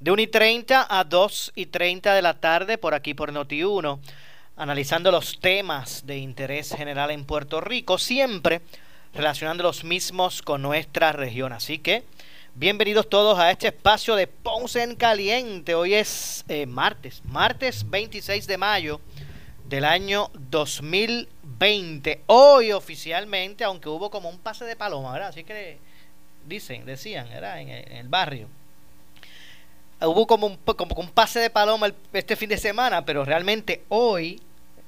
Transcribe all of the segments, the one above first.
de 1 y 30 a 2 y 30 de la tarde, por aquí por Noti1, analizando los temas de interés general en Puerto Rico, siempre relacionando los mismos con nuestra región. Así que, bienvenidos todos a este espacio de Ponce en Caliente. Hoy es eh, martes, martes 26 de mayo del año 2020. Hoy oficialmente, aunque hubo como un pase de paloma, ¿verdad? Así que dicen, decían, ¿verdad? En, el barrio. Hubo como un, pase de paloma este fin de semana, pero realmente hoy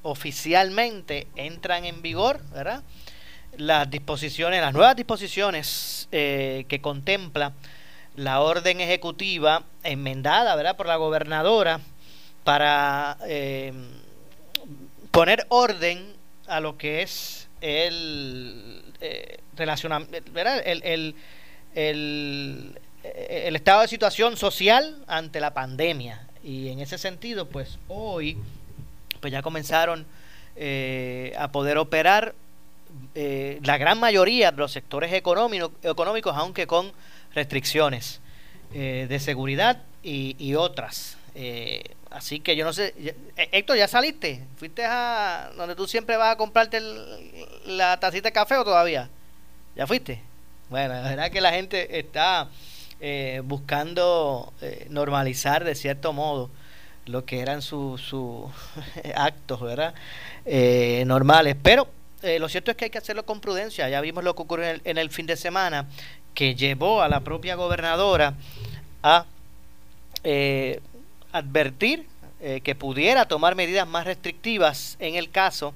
oficialmente entran en vigor, ¿verdad? Las disposiciones, las nuevas disposiciones eh, que contempla la orden ejecutiva enmendada, ¿verdad? Por la gobernadora para eh, poner orden a lo que es el eh, el, el, el, el, estado de situación social ante la pandemia. Y en ese sentido, pues hoy pues ya comenzaron eh, a poder operar eh, la gran mayoría de los sectores económicos, aunque con restricciones eh, de seguridad y, y otras. Eh, Así que yo no sé. Eh, Héctor, ¿ya saliste? ¿Fuiste a donde tú siempre vas a comprarte la tacita de café o todavía? ¿Ya fuiste? Bueno, la verdad que la gente está eh, buscando eh, normalizar de cierto modo lo que eran sus su actos, ¿verdad? normales. Pero lo cierto es que hay que hacerlo con prudencia. Ya vimos lo que ocurrió en el, en el fin de semana, que llevó a la propia gobernadora a advertir eh, que pudiera tomar medidas más restrictivas en el caso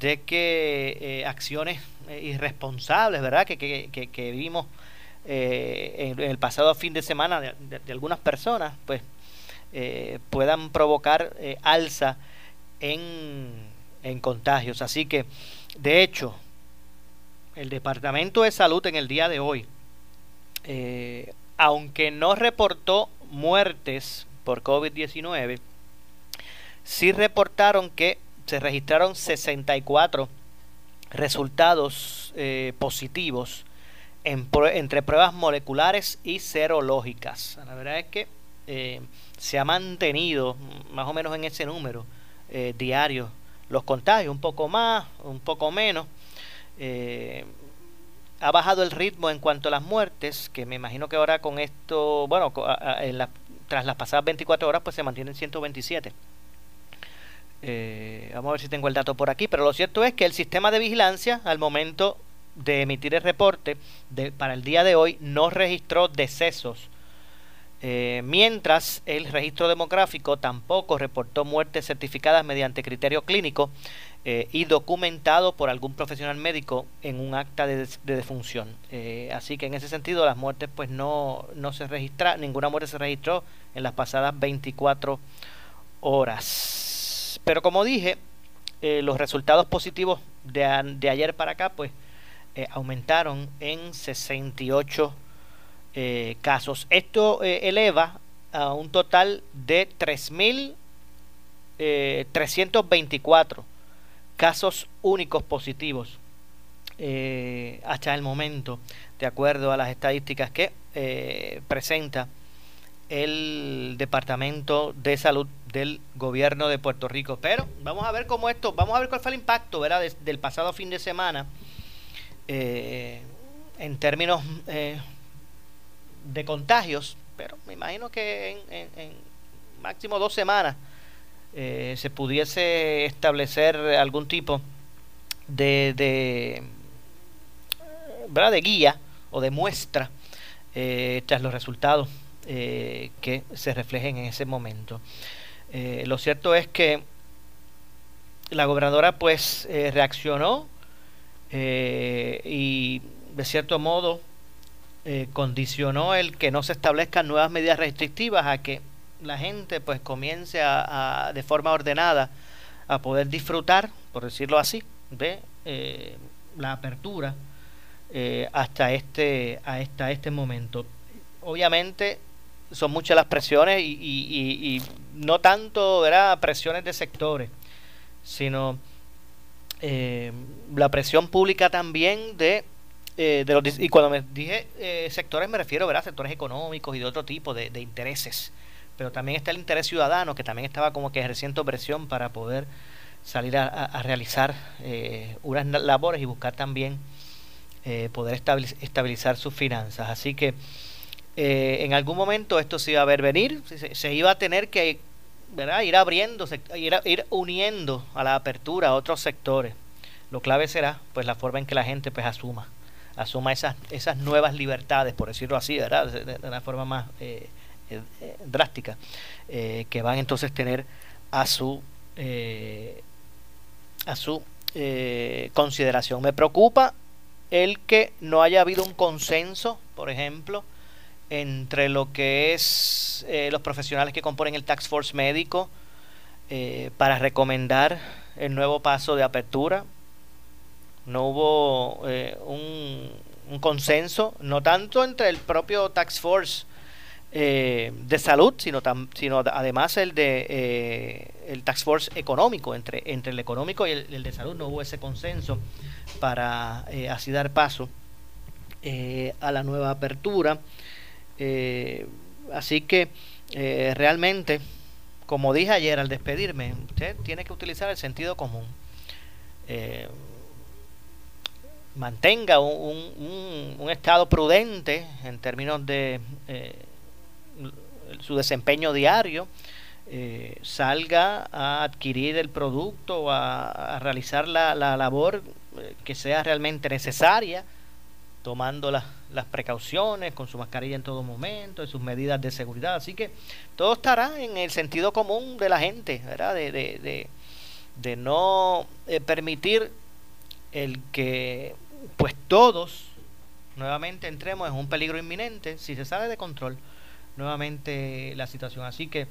de que eh, acciones eh, irresponsables, ¿verdad? Que, que, que, vimos en, el pasado fin de semana de, algunas personas, pues puedan provocar alza en, en contagios. Así que, de hecho, el Departamento de Salud en el día de hoy, aunque no reportó muertes por COVID-19, sí reportaron que se registraron 64 resultados eh, positivos entre pruebas moleculares y serológicas. La verdad es que eh, se ha mantenido más o menos en ese número eh, diario los contagios, un poco más, un poco menos. ha bajado el ritmo en cuanto a las muertes, que me imagino que ahora con esto, bueno, tras las pasadas 24 horas pues se mantienen 127. Eh, vamos a ver si tengo el dato por aquí, pero lo cierto es que el sistema de vigilancia al momento de emitir el reporte de, para el día de hoy no registró decesos, eh, mientras el registro demográfico tampoco reportó muertes certificadas mediante criterio clínico eh, y documentado por algún profesional médico en un acta de, defunción. Eh, así que en ese sentido las muertes pues no, no se registra, ninguna muerte se registró en las pasadas 24 horas. Pero como dije, los resultados positivos de, de, ayer para acá pues aumentaron en 68 casos. Esto eleva a un total de 3.324 casos únicos positivos eh, hasta el momento, de acuerdo a las estadísticas que eh, presenta el Departamento de Salud del Gobierno de Puerto Rico. Pero vamos a ver cómo esto, vamos a ver cuál fue el impacto ¿verdad? del pasado fin de semana eh, en términos de contagios, pero me imagino que en máximo dos semanas eh, se pudiese establecer algún tipo de, de, ¿verdad? de guía o demuestra tras los resultados que se reflejen en ese momento. lo cierto es que la gobernadora pues reaccionó y de cierto modo condicionó el que no se establezcan nuevas medidas restrictivas a que la gente pues comience a, de forma ordenada a poder disfrutar, por decirlo así, de eh, la apertura eh, hasta este hasta este momento. Obviamente son muchas las presiones y, y, no tanto ¿verdad? presiones de sectores, sino eh, la presión pública también de, de los y cuando me dije sectores me refiero a sectores económicos y de otro tipo de, intereses pero también está el interés ciudadano que también estaba como que ejerciendo presión para poder salir a, realizar eh, unas labores y buscar también eh, poder estabilizar sus finanzas. Así que eh, en algún momento esto se iba a ver venir, se, iba a tener que ¿verdad? ir abriendo, ir, ir uniendo a la apertura a otros sectores. Lo clave será pues la forma en que la gente pues asuma, asuma esas, esas nuevas libertades, por decirlo así, ¿verdad? de, una forma más eh, eh, drástica eh, que van entonces tener a su a su consideración. Me preocupa el que no haya habido un consenso, por ejemplo, entre lo que es los profesionales que componen el Tax Force médico para recomendar el nuevo paso de apertura. No hubo un, un, consenso, no tanto entre el propio Tax Force eh, de salud, sino, sino además el de eh, el tax force económico, entre, entre el económico y el, de salud no hubo ese consenso para eh, así dar paso a la nueva apertura. Así que realmente, como dije ayer al despedirme, usted tiene que utilizar el sentido común. mantenga un, estado prudente en términos de su desempeño diario, eh, salga a adquirir el producto, a, a realizar la, la labor eh, que sea realmente necesaria, tomando las, las precauciones, con su mascarilla en todo momento, y sus medidas de seguridad. Así que todo estará en el sentido común de la gente, ¿verdad? De, de, de, no eh, permitir el que pues todos nuevamente entremos en un peligro inminente si se sale de control nuevamente la situación. Así que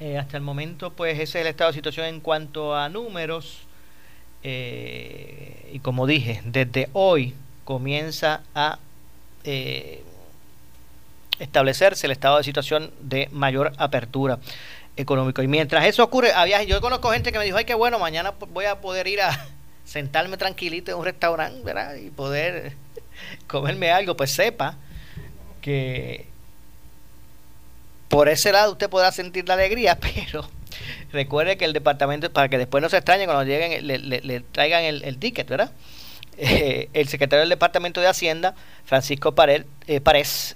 eh, hasta el momento, pues ese es el estado de situación en cuanto a números. Eh, y como dije, desde hoy comienza a eh, establecerse el estado de situación de mayor apertura económico. Y mientras eso ocurre, había, yo conozco gente que me dijo, ay, qué bueno, mañana voy a poder ir a sentarme tranquilito en un restaurante, ¿verdad? Y poder comerme algo, pues sepa que por ese lado usted podrá sentir la alegría, pero recuerde que el departamento, para que después no se extrañe cuando lleguen, le, traigan el, ticket, ¿verdad? Eh, el secretario del Departamento de Hacienda, Francisco Pared, eh,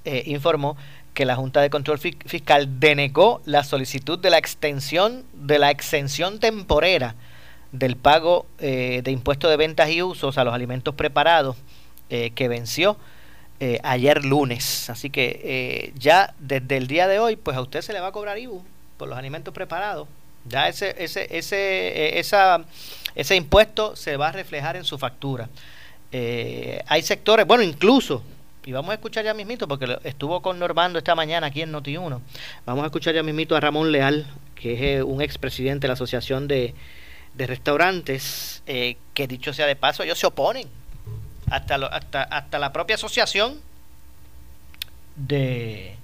eh, informó que la Junta de Control Fiscal denegó la solicitud de la extensión de la exención temporera del pago de impuestos de ventas y usos a los alimentos preparados que venció ayer lunes. Así que ya desde el día de hoy, pues a usted se le va a cobrar IBU por los alimentos preparados. Ya ese, ese, ese, esa, ese impuesto se va a reflejar en su factura. Hay sectores, bueno, incluso, y vamos a escuchar ya mismito, porque estuvo con Normando esta mañana aquí en Noti1. Vamos a escuchar ya mismito a Ramón Leal, que es un expresidente de la Asociación de, de Restaurantes, que dicho sea de paso, ellos se oponen hasta, hasta, hasta la propia asociación de,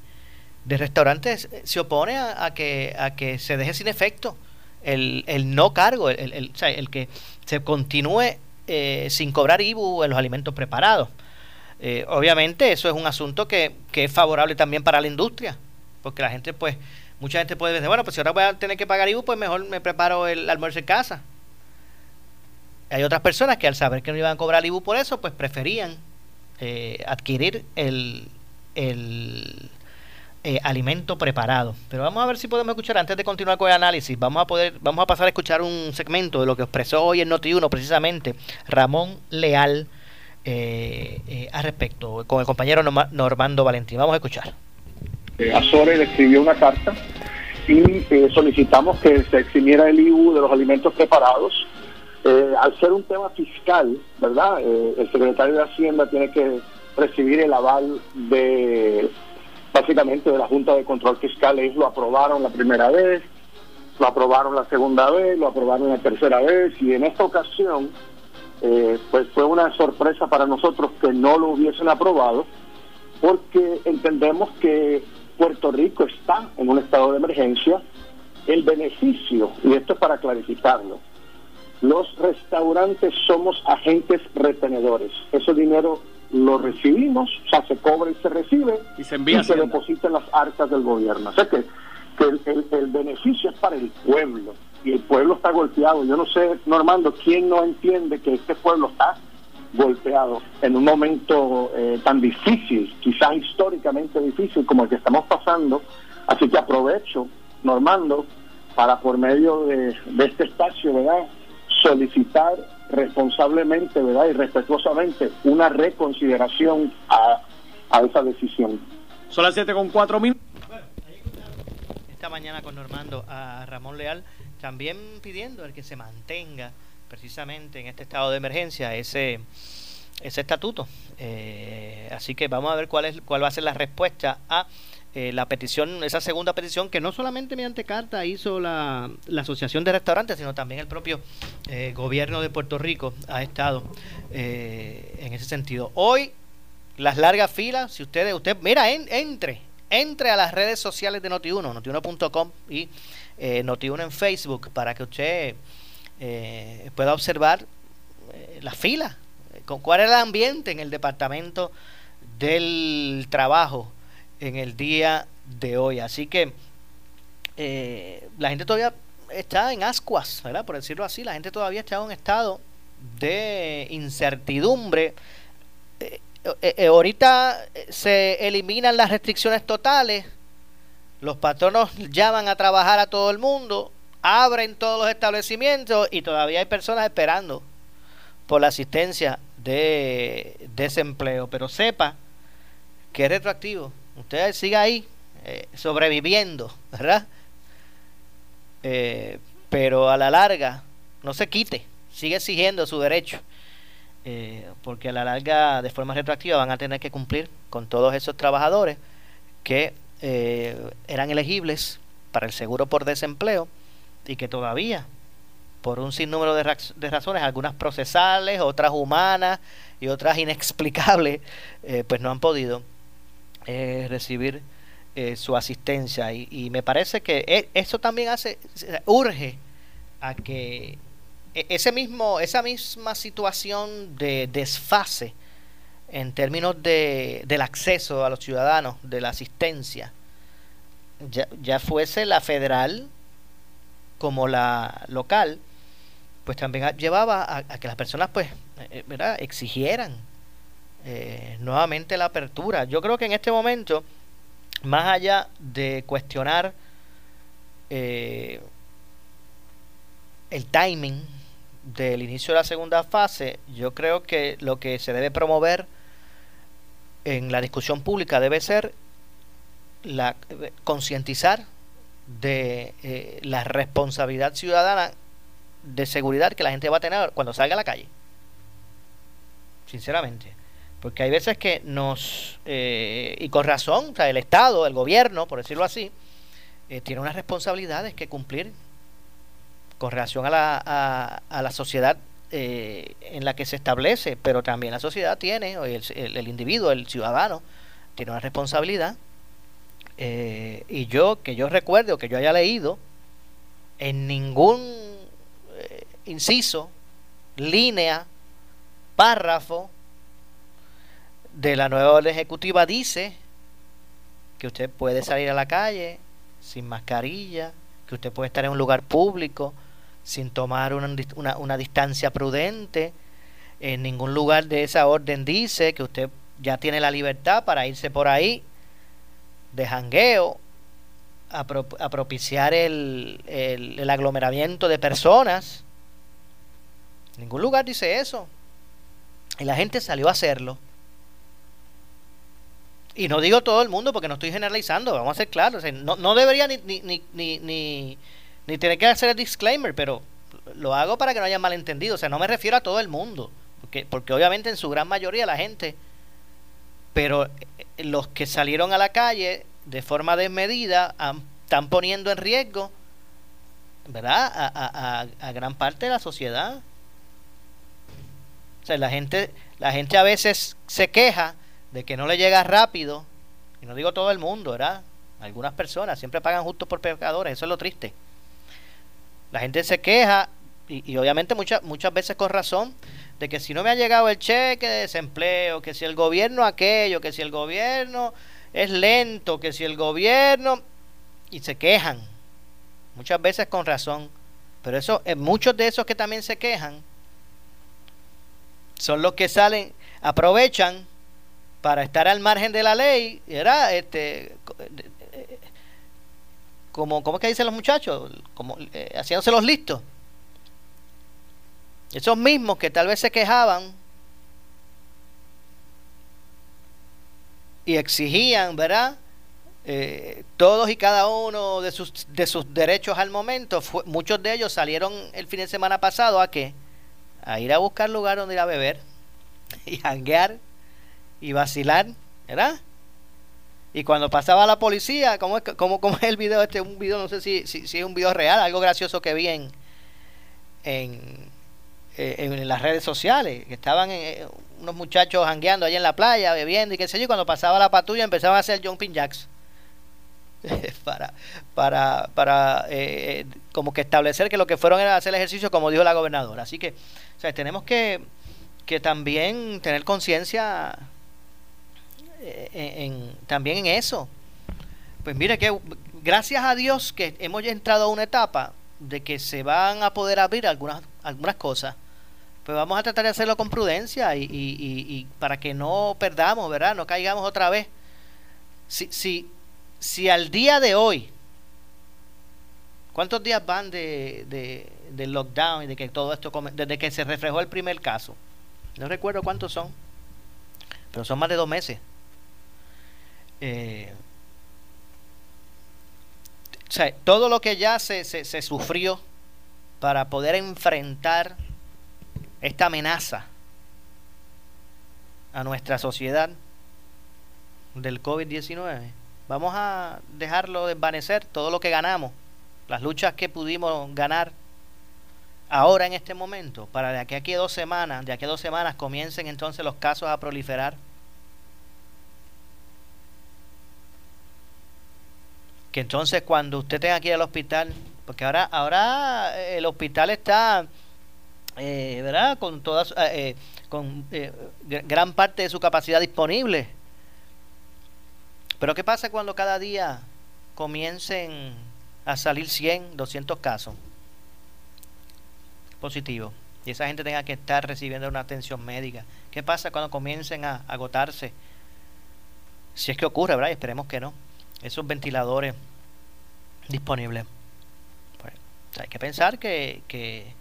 de restaurantes se opone a, que, a que se deje sin efecto el, el no cargo, el, el, el que se continúe eh, sin cobrar IBU en los alimentos preparados. Eh, obviamente eso es un asunto que, que, es favorable también para la industria, porque la gente pues, mucha gente puede decir, bueno, pues si ahora voy a tener que pagar IBU, pues mejor me preparo el almuerzo en casa. Hay otras personas que al saber que no iban a cobrar IBU por eso, pues preferían eh, adquirir el, el eh, alimento preparado. Pero vamos a ver si podemos escuchar, antes de continuar con el análisis, vamos a poder, vamos a pasar a escuchar un segmento de lo que expresó hoy en Noti1 precisamente Ramón Leal, al respecto con el compañero Normando Valentín. Vamos a escuchar. Azores le escribió una carta y solicitamos que se eximiera el IBU de los alimentos preparados. al ser un tema fiscal, ¿verdad? el secretario de Hacienda tiene que recibir el aval de básicamente de la Junta de Control Fiscal. Ellos lo aprobaron la primera vez, lo aprobaron la segunda vez, lo aprobaron la tercera vez y en esta ocasión eh, pues fue una sorpresa para nosotros que no lo hubiesen aprobado porque entendemos que Puerto Rico está en un estado de emergencia. El beneficio, y esto es para clarificarlo, los restaurantes somos agentes retenedores. Ese dinero lo recibimos, o sea, se cobra y se recibe y se, envía y se deposita en las arcas del gobierno. O sea que, el, beneficio es para el pueblo y el pueblo está golpeado. Yo no sé, Normando, ¿quién no entiende que este pueblo está golpeado en un momento eh, tan difícil, quizás históricamente difícil como el que estamos pasando? Así que aprovecho, Normando, para por medio de, de este espacio, ¿verdad? solicitar responsablemente ¿verdad? y respetuosamente una reconsideración a, a esa decisión. Son las 7 con 4 minutos. Esta mañana con Normando a Ramón Leal también pidiendo el que se mantenga precisamente en este estado de emergencia ese ese estatuto. Eh, así que vamos a ver cuál es cuál va a ser la respuesta a eh, la petición, esa segunda petición que no solamente mediante carta hizo la, la Asociación de Restaurantes, sino también el propio eh, gobierno de Puerto Rico ha estado eh, en ese sentido. Hoy, las largas filas, si ustedes, usted, mira, entre, entre a las redes sociales de Notiuno, notiuno.com y Notiuno en Facebook para que usted pueda observar las filas, con cuál es el ambiente en el departamento del trabajo en el día de hoy. Así que eh, la gente todavía está en ascuas, ¿verdad? Por decirlo así, la gente todavía está en un estado de incertidumbre. Eh, eh, ahorita se eliminan las restricciones totales, los patronos llaman a trabajar a todo el mundo, abren todos los establecimientos y todavía hay personas esperando por la asistencia de desempleo. Pero sepa que es retroactivo usted siga ahí eh, sobreviviendo, ¿verdad? Eh, pero a la larga no se quite, sigue exigiendo su derecho, eh, porque a la larga de forma retroactiva van a tener que cumplir con todos esos trabajadores que eran elegibles para el seguro por desempleo y que todavía por un sinnúmero de, de razones, algunas procesales, otras humanas y otras inexplicables, pues no han podido eh, recibir eh, su asistencia y, me parece que e, eso también hace urge a que e, ese mismo esa misma situación de desfase en términos de, del acceso a los ciudadanos de la asistencia ya, ya fuese la federal como la local pues también llevaba a, que las personas pues eh, ¿verdad? exigieran eh, nuevamente la apertura. Yo creo que en este momento, más allá de cuestionar eh, el timing del inicio de la segunda fase, yo creo que lo que se debe promover en la discusión pública debe ser la concientizar de eh, la responsabilidad ciudadana de seguridad que la gente va a tener cuando salga a la calle. Sinceramente. Porque hay veces que nos, eh, y con razón, o sea, el Estado, el gobierno, por decirlo así, eh, tiene unas responsabilidades que cumplir con relación a la, a, la sociedad eh, en la que se establece, pero también la sociedad tiene, o el, el, individuo, el ciudadano, tiene una responsabilidad. y yo, que yo recuerde o que yo haya leído, en ningún inciso, línea, párrafo, de la nueva orden ejecutiva dice que usted puede salir a la calle sin mascarilla, que usted puede estar en un lugar público sin tomar una, una, distancia prudente. En ningún lugar de esa orden dice que usted ya tiene la libertad para irse por ahí de jangueo, a, propiciar el, el, el aglomeramiento de personas. Ningún lugar dice eso. Y la gente salió a hacerlo. Y no digo todo el mundo porque no estoy generalizando, vamos a ser claros. no, no, debería ni, ni, ni, ni, ni tener que hacer el disclaimer, pero lo hago para que no haya malentendido. O sea, no me refiero a todo el mundo, porque, porque obviamente en su gran mayoría la gente, pero eh, los que salieron a la calle de forma desmedida están poniendo en riesgo, ¿verdad? A, a, a, gran parte de la sociedad. O sea, la gente, la gente a veces se queja de que no le llega rápido, y no digo todo el mundo, ¿verdad? Algunas personas siempre pagan justo por pecadores, eso es lo triste. La gente se queja, y, obviamente muchas, muchas veces con razón, de que si no me ha llegado el cheque de desempleo, que si el gobierno aquello, que si el gobierno es lento, que si el gobierno... Y se quejan, muchas veces con razón. Pero eso, eh, muchos de esos que también se quejan son los que salen, aprovechan para estar al margen de la ley, era este como ¿cómo es que dicen los muchachos? Como eh, haciéndose los listos. Esos mismos que tal vez se quejaban y exigían, ¿verdad? Eh, todos y cada uno de sus, de sus derechos al momento, muchos de ellos salieron el fin de semana pasado a qué? A ir a buscar lugar donde ir a beber y janguear y vacilar, ¿verdad? Y cuando pasaba la policía, ¿cómo es, cómo, es el video? Este un video, no sé si, si, es un video real, algo gracioso que vi en, en, eh, en las redes sociales, que estaban eh, unos muchachos jangueando allá en la playa, bebiendo y qué sé yo, y cuando pasaba la patrulla empezaban a hacer jumping jacks. para para para eh, como que establecer que lo que fueron era hacer ejercicio como dijo la gobernadora así que o sea, tenemos que, que también tener conciencia en, también en eso. Pues mire que gracias a Dios que hemos entrado a una etapa de que se van a poder abrir algunas, algunas cosas. Pues vamos a tratar de hacerlo con prudencia y, para que no perdamos, ¿verdad? No caigamos otra vez. Si, si, si al día de hoy, ¿cuántos días van de, de, del lockdown y de que todo esto, desde que se reflejó el primer caso? No recuerdo cuántos son, pero son más de dos meses. Eh, todo lo que ya se, se, sufrió para poder enfrentar esta amenaza a nuestra sociedad del COVID-19, vamos a dejarlo desvanecer, todo lo que ganamos, las luchas que pudimos ganar ahora en este momento, para de aquí a dos semanas, de aquí a dos semanas comiencen entonces los casos a proliferar que entonces cuando usted tenga que ir al hospital, porque ahora, ahora eh, el hospital está, eh, ¿verdad? Con todas, eh, con gran parte de su capacidad disponible. Pero ¿qué pasa cuando cada día comiencen a salir 100, 200 casos positivos? Y esa gente tenga que estar recibiendo una atención médica. ¿Qué pasa cuando comiencen a agotarse? Si es que ocurre, ¿verdad? esperemos que no esos ventiladores disponibles. Pues, hay que pensar que, que,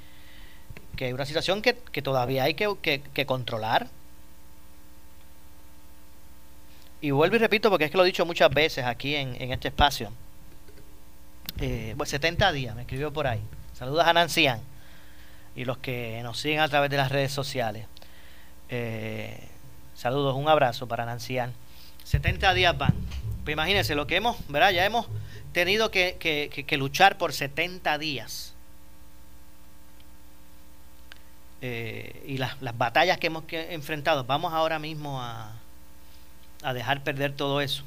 que hay una situación que, que todavía hay que, controlar. Y vuelvo y repito porque es que lo he dicho muchas veces aquí en, en este espacio. Eh, pues 70 días, me escribió por ahí. Saludos a Nancian y los que nos siguen a través de las redes sociales. Eh, saludos, un abrazo para Nancian. 70 días van. Pues imagínense lo que hemos, ¿verdad? Ya hemos tenido que, luchar por 70 días. Eh, y las, batallas que hemos enfrentado, vamos ahora mismo a, dejar perder todo eso.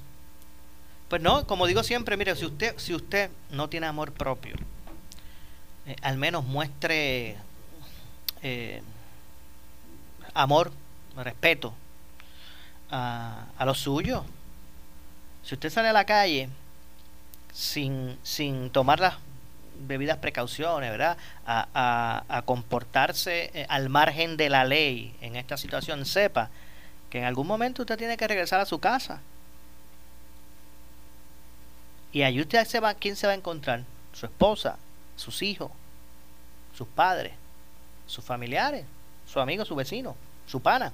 Pues no, como digo siempre, mire, si usted, si usted no tiene amor propio, eh, al menos muestre eh, amor, respeto a, a lo suyo si usted sale a la calle sin, sin tomar las debidas precauciones, ¿verdad? A, a, comportarse eh, al margen de la ley en esta situación, sepa que en algún momento usted tiene que regresar a su casa. Y ahí usted se va, ¿quién se va a encontrar? Su esposa, sus hijos, sus padres, sus familiares, su amigo, su vecino, su pana.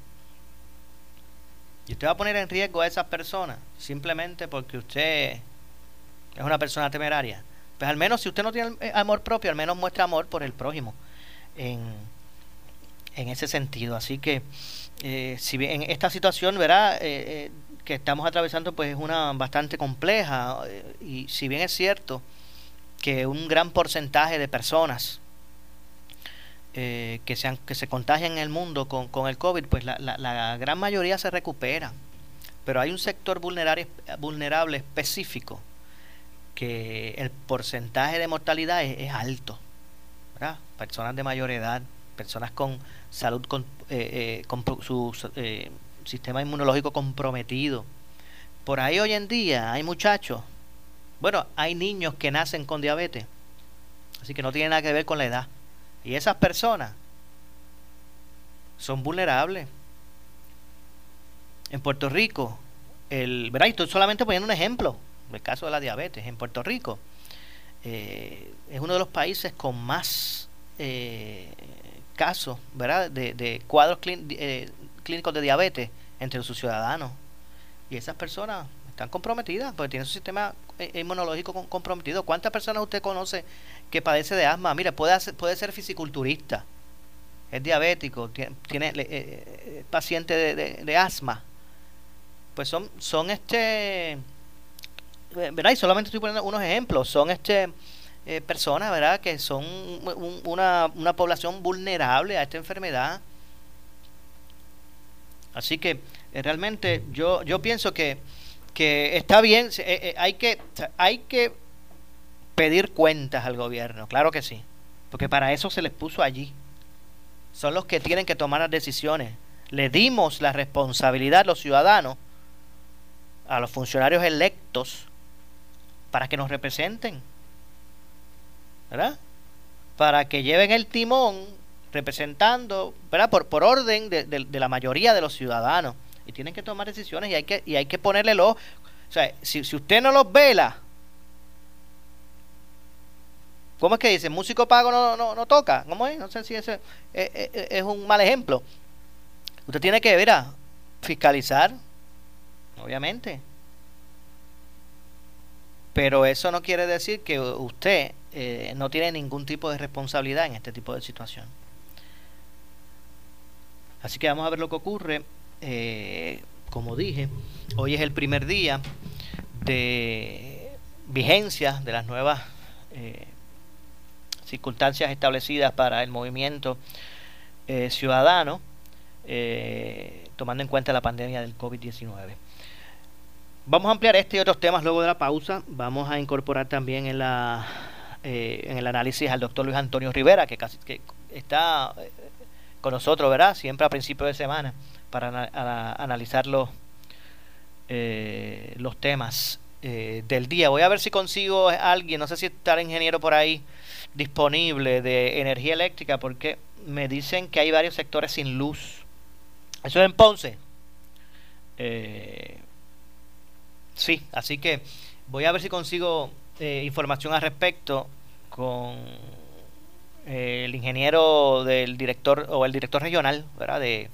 Y usted va a poner en riesgo a esas personas simplemente porque usted es una persona temeraria. Pues al menos si usted no tiene eh, amor propio, al menos muestra amor por el prójimo en, en ese sentido. Así que eh, si bien en esta situación, verá, eh, que estamos atravesando, pues es una bastante compleja y si bien es cierto que un gran porcentaje de personas que, sean, que se contagian en el mundo con, con el COVID, pues la, la, la, gran mayoría se recupera. Pero hay un sector vulnerable, vulnerable específico que el porcentaje de mortalidad es, alto. Personas de mayor edad, personas con salud, con, eh, eh, con su eh, sistema inmunológico comprometido. Por ahí hoy en día hay muchachos, bueno, hay niños que nacen con diabetes, así que no tiene nada que ver con la edad. Y esas personas son vulnerables. En Puerto Rico, el, ¿verdad? estoy solamente poniendo un ejemplo el caso de la diabetes en Puerto Rico, eh, es uno de los países con más eh, casos ¿verdad? de, cuadros eh, clínicos de diabetes entre sus ciudadanos. Y esas personas están comprometidas porque tienen su sistema inmunológico comprometido. ¿Cuántas personas usted conoce que padece de asma? Mire, puede, puede ser fisiculturista, es diabético, tiene, tiene paciente de, de, asma. Pues son, son este eh, ¿verdad? Y solamente estoy poniendo unos ejemplos. Son este eh, personas, ¿verdad? Que son una, una población vulnerable a esta enfermedad. Así que eh, realmente yo, yo pienso que, que está bien, hay, que, hay que pedir cuentas al gobierno, claro que sí, porque para eso se les puso allí. Son los que tienen que tomar las decisiones. Le dimos la responsabilidad a los ciudadanos, a los funcionarios electos, para que nos representen, ¿verdad? Para que lleven el timón representando, ¿verdad? Por, por orden de, de, la mayoría de los ciudadanos. Y tienen que tomar decisiones y hay que, y hay que ponerle los... O sea, si, si usted no los vela, ¿cómo es que dice? Músico pago no, no, no toca. ¿Cómo es? No sé si ese es, es, es un mal ejemplo. Usted tiene que, ver a fiscalizar, obviamente. Pero eso no quiere decir que usted eh, no tiene ningún tipo de responsabilidad en este tipo de situación. Así que vamos a ver lo que ocurre. Eh, como dije, hoy es el primer día de vigencia de las nuevas eh, circunstancias establecidas para el movimiento ciudadano, tomando en cuenta la pandemia del COVID-19. Vamos a ampliar este y otros temas luego de la pausa. Vamos a incorporar también en la eh, en el análisis al doctor Luis Antonio Rivera, que casi que está eh, con nosotros, ¿verdad? Siempre a principios de semana para analizar los, eh, los temas del día. Voy a ver si consigo alguien, no sé si está el ingeniero por ahí disponible de energía eléctrica, porque me dicen que hay varios sectores sin luz. Eso es en Ponce. Eh, Sí, así que voy a ver si consigo eh, información al respecto con eh, el ingeniero del director o el director regional ¿verdad? De,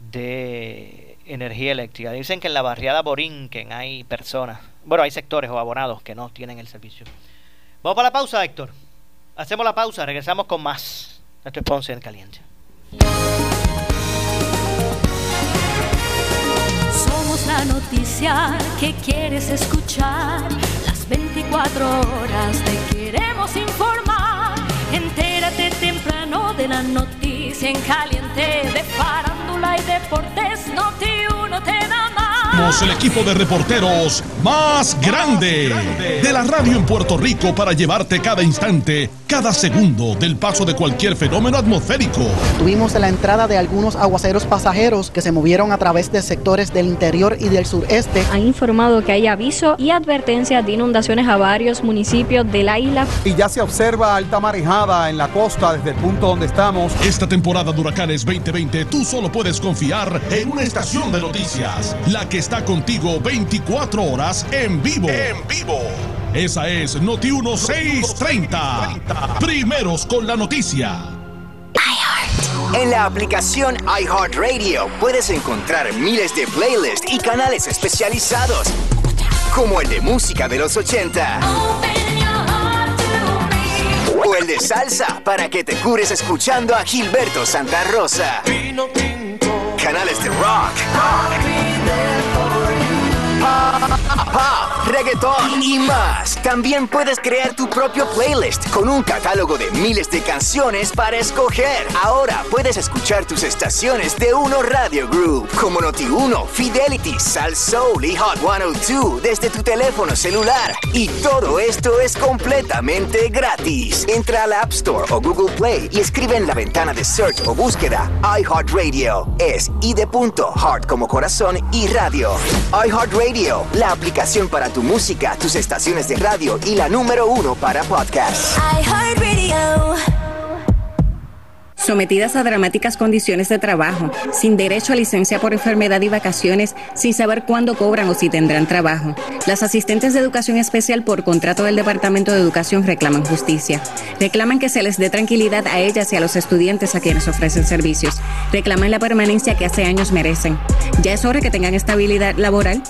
de energía eléctrica. Dicen que en la barriada Borinquen hay personas, bueno, hay sectores o abonados que no tienen el servicio. Vamos para la pausa, Héctor. Hacemos la pausa, regresamos con más. Nuestro sponsor en caliente. la noticia que quieres escuchar. Las 24 horas te queremos informar. Entérate temprano de la noticia en caliente de farándula y deportes. Noti uno te da el equipo de reporteros más grande de la radio en Puerto Rico para llevarte cada instante cada segundo del paso de cualquier fenómeno atmosférico. Tuvimos la entrada de algunos aguaceros pasajeros que se movieron a través de sectores del interior y del sureste. Han informado que hay aviso y advertencia de inundaciones a varios municipios de la isla. Y ya se observa alta marejada en la costa desde el punto donde estamos. Esta temporada de huracanes 2020 tú solo puedes confiar en una estación de noticias, la que está contigo 24 horas en vivo. En vivo. Esa es Noti 1630. Primeros con la noticia. En la aplicación iHeartRadio puedes encontrar miles de playlists y canales especializados, como el de música de los 80 o el de salsa para que te cures escuchando a Gilberto Santa Rosa. Canales de rock. Bye. Pop, reggaeton y más. También puedes crear tu propio playlist con un catálogo de miles de canciones para escoger. Ahora puedes escuchar tus estaciones de Uno Radio Group, como Noti1, Fidelity, Sal Soul y Hot 102 desde tu teléfono celular. Y todo esto es completamente gratis. Entra a la App Store o Google Play y escribe en la ventana de search o búsqueda iHeartRadio. Es I punto, Heart como corazón y radio. iHeartRadio, la aplicación para tu música, tus estaciones de radio y la número uno para podcasts. Sometidas a dramáticas condiciones de trabajo, sin derecho a licencia por enfermedad y vacaciones, sin saber cuándo cobran o si tendrán trabajo. Las asistentes de educación especial por contrato del Departamento de Educación reclaman justicia. Reclaman que se les dé tranquilidad a ellas y a los estudiantes a quienes ofrecen servicios. Reclaman la permanencia que hace años merecen. Ya es hora que tengan estabilidad laboral.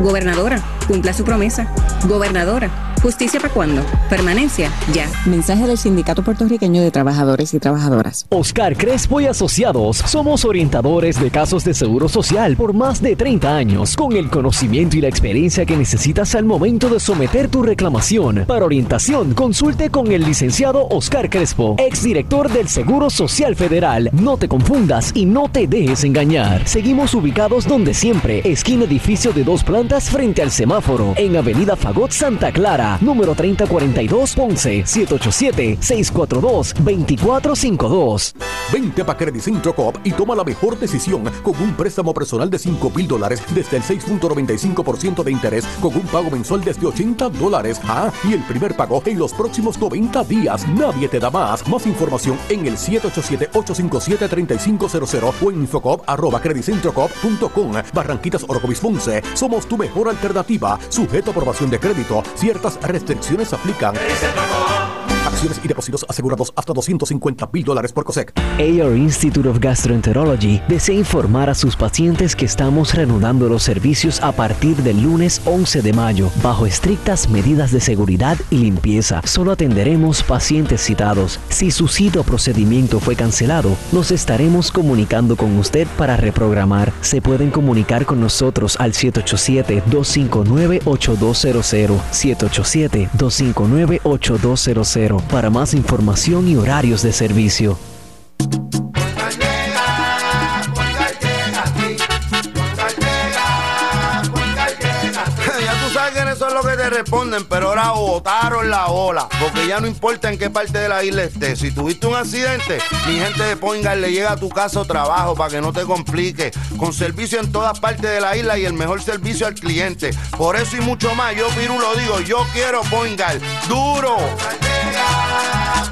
Gobernadora, cumpla su promesa. Gobernadora, ¿justicia para cuándo? Permanencia, ya. Mensaje del Sindicato Puertorriqueño de Trabajadores y Trabajadoras. Oscar Crespo y Asociados somos orientadores de casos de seguro social por más de 30 años, con el conocimiento y la experiencia que necesitas al momento de someter tu reclamación. Para orientación, consulte con el licenciado Oscar Crespo, exdirector del Seguro Social Federal. No te confundas y no te dejes engañar. Seguimos ubicados donde siempre, esquina edificio de dos plantas frente al semáforo, en Avenida Fagot Santa Clara, número 3042 Ponce, 787-642-2452. Vente pa' Credit Centro Coop y toma la mejor decisión con un préstamo personal de 5 mil dólares desde el 6.95% de interés con un pago mensual desde 80 dólares. Ah, y el primer pago en los próximos 90 días. Nadie te da más. Más información en el 787-857-3500 o en infocop arroba creditcentrocoop.com. Barranquitas Orocovis Ponce. Somos tu mejor alternativa. Sujeto a aprobación de crédito. Ciertas restricciones aplican. Acciones y depósitos asegurados hasta 250 mil dólares por COSEC. AR Institute of Gastroenterology desea informar a sus pacientes que estamos reanudando los servicios a partir del lunes 11 de mayo, bajo estrictas medidas de seguridad y limpieza. Solo atenderemos pacientes citados. Si su cita o procedimiento fue cancelado, nos estaremos comunicando con usted para reprogramar. Se pueden comunicar con nosotros al 787-259-8200. 787-259-8200 para más información y horarios de servicio. Ya tú sabes que eso es lo que te responden, pero ahora botaron la ola. Porque ya no importa en qué parte de la isla estés. Si tuviste un accidente, mi gente de Poingal le llega a tu casa o trabajo para que no te complique. Con servicio en todas partes de la isla y el mejor servicio al cliente. Por eso y mucho más, yo Piru lo digo, yo quiero Poingal. ¡Duro! Bye.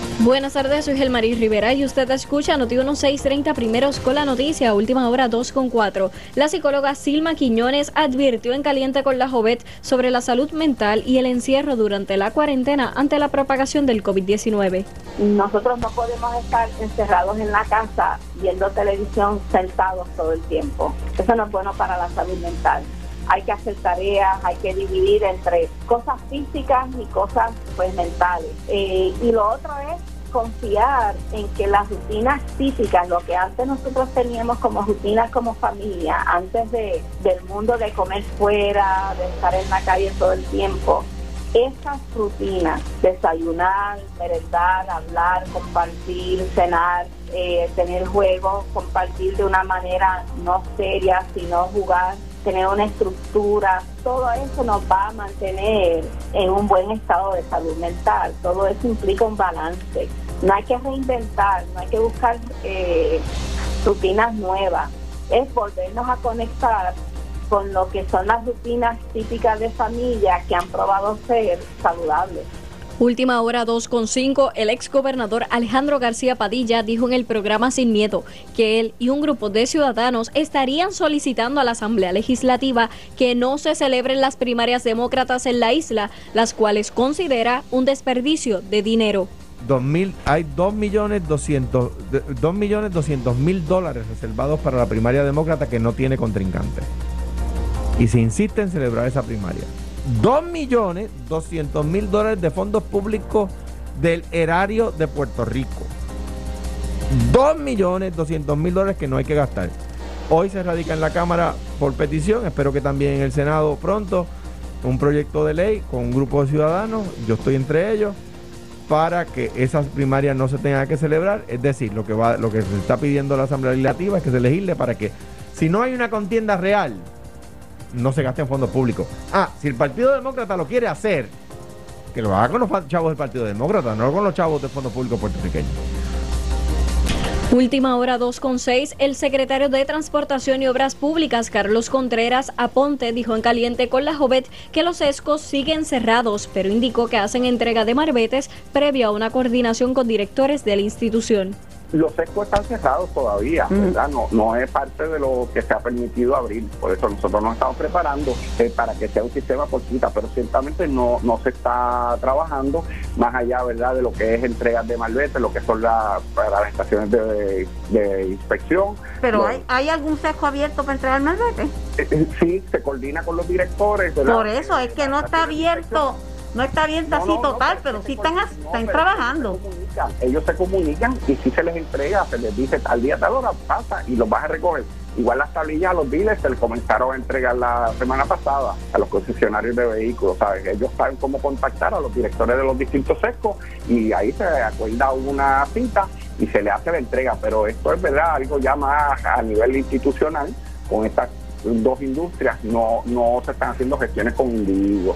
Buenas tardes, soy Gelmarí Rivera y usted escucha Noti 1630 primeros con la noticia, última hora 2 con 4. La psicóloga Silma Quiñones advirtió en Caliente con la Jovet sobre la salud mental y el encierro durante la cuarentena ante la propagación del COVID-19. Nosotros no podemos estar encerrados en la casa viendo televisión sentados todo el tiempo. Eso no es bueno para la salud mental hay que hacer tareas, hay que dividir entre cosas físicas y cosas pues mentales. Eh, y lo otro es confiar en que las rutinas típicas, lo que antes nosotros teníamos como rutinas como familia, antes de, del mundo de comer fuera, de estar en la calle todo el tiempo, esas rutinas, desayunar, merendar, hablar, compartir, cenar, eh, tener juegos, compartir de una manera no seria, sino jugar, tener una estructura, todo eso nos va a mantener en un buen estado de salud mental. Todo eso implica un balance. No hay que reinventar, no hay que buscar eh, rutinas nuevas. Es volvernos a conectar con lo que son las rutinas típicas de familia que han probado ser saludables. Última hora 2.5, el ex gobernador Alejandro García Padilla dijo en el programa Sin Miedo que él y un grupo de ciudadanos estarían solicitando a la Asamblea Legislativa que no se celebren las primarias demócratas en la isla, las cuales considera un desperdicio de dinero. hay 2 millones 200 millones 200 mil dólares reservados para la primaria demócrata que no tiene contrincante. Y se insiste en celebrar esa primaria. 2 millones 200 mil dólares de fondos públicos del erario de Puerto Rico. 2 millones 200 mil dólares que no hay que gastar. Hoy se radica en la Cámara por petición, espero que también en el Senado pronto, un proyecto de ley con un grupo de ciudadanos, yo estoy entre ellos, para que esas primarias no se tengan que celebrar. Es decir, lo que, va, lo que se está pidiendo la Asamblea Legislativa es que se legisle para que, si no hay una contienda real, no se gaste en fondos públicos. Ah, si el Partido Demócrata lo quiere hacer, que lo haga con los chavos del Partido Demócrata, no con los chavos de fondos públicos puertorriqueños. Última hora 2.6, el secretario de Transportación y Obras Públicas, Carlos Contreras Aponte, dijo en caliente con la Jovet que los ESCOs siguen cerrados, pero indicó que hacen entrega de marbetes previo a una coordinación con directores de la institución los secos están cerrados todavía, ¿verdad? No, no es parte de lo que se ha permitido abrir, por eso nosotros nos estamos preparando eh, para que sea un sistema por cita, pero ciertamente no, no se está trabajando más allá, ¿verdad?, de lo que es entregas de malvete, lo que son las, para las estaciones de, inspección. ¿Pero hay, hay algún sesco abierto para entregar malvete? Eh, eh, sí, se coordina con los directores. Por eso, es que no está abierto no está bien así total, pero sí están, están trabajando. Ellos se comunican y si se les entrega, se les dice al día tal hora pasa y los vas a recoger. Igual las tablillas a los dealers se les comenzaron a entregar la semana pasada a los concesionarios de vehículos, ¿sabes? Ellos saben cómo contactar a los directores de los distintos sescos y ahí se acuerda una cita y se le hace la entrega, pero esto es verdad algo ya más a nivel institucional con estas dos industrias, no, no se están haciendo gestiones con individuos.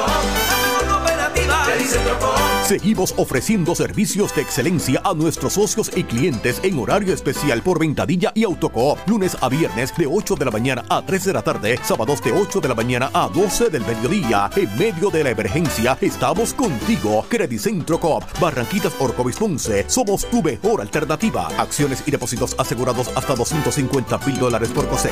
Seguimos ofreciendo servicios de excelencia a nuestros socios y clientes en horario especial por Ventadilla y Autocoop, lunes a viernes de 8 de la mañana a 3 de la tarde, sábados de 8 de la mañana a 12 del mediodía. En medio de la emergencia, estamos contigo. Centro Coop, Barranquitas Orcovis Ponce, somos tu mejor alternativa. Acciones y depósitos asegurados hasta 250 mil dólares por COSEC.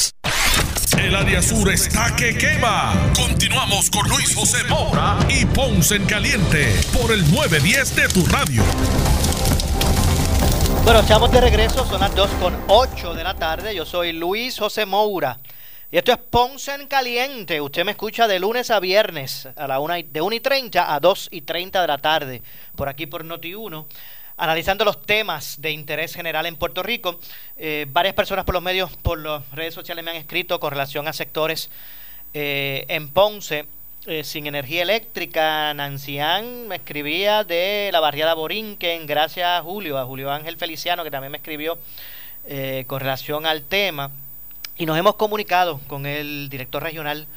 El área sur está que quema. Continuamos con Luis José Moura y Ponce en Caliente por el 910 de tu radio. Bueno, estamos de regreso, son las 2 con 8 de la tarde. Yo soy Luis José Moura. Y esto es Ponce en Caliente. Usted me escucha de lunes a viernes a la una, de 1 y 30 a 2 y 30 de la tarde, por aquí por Noti1, analizando los temas de interés general en Puerto Rico. Eh, varias personas por los medios, por las redes sociales me han escrito con relación a sectores eh, en Ponce eh, sin energía eléctrica. Nancián me escribía de la barriada Borinquen, gracias a Julio, a Julio Ángel Feliciano, que también me escribió con relación al tema. Y nos hemos comunicado con el director regional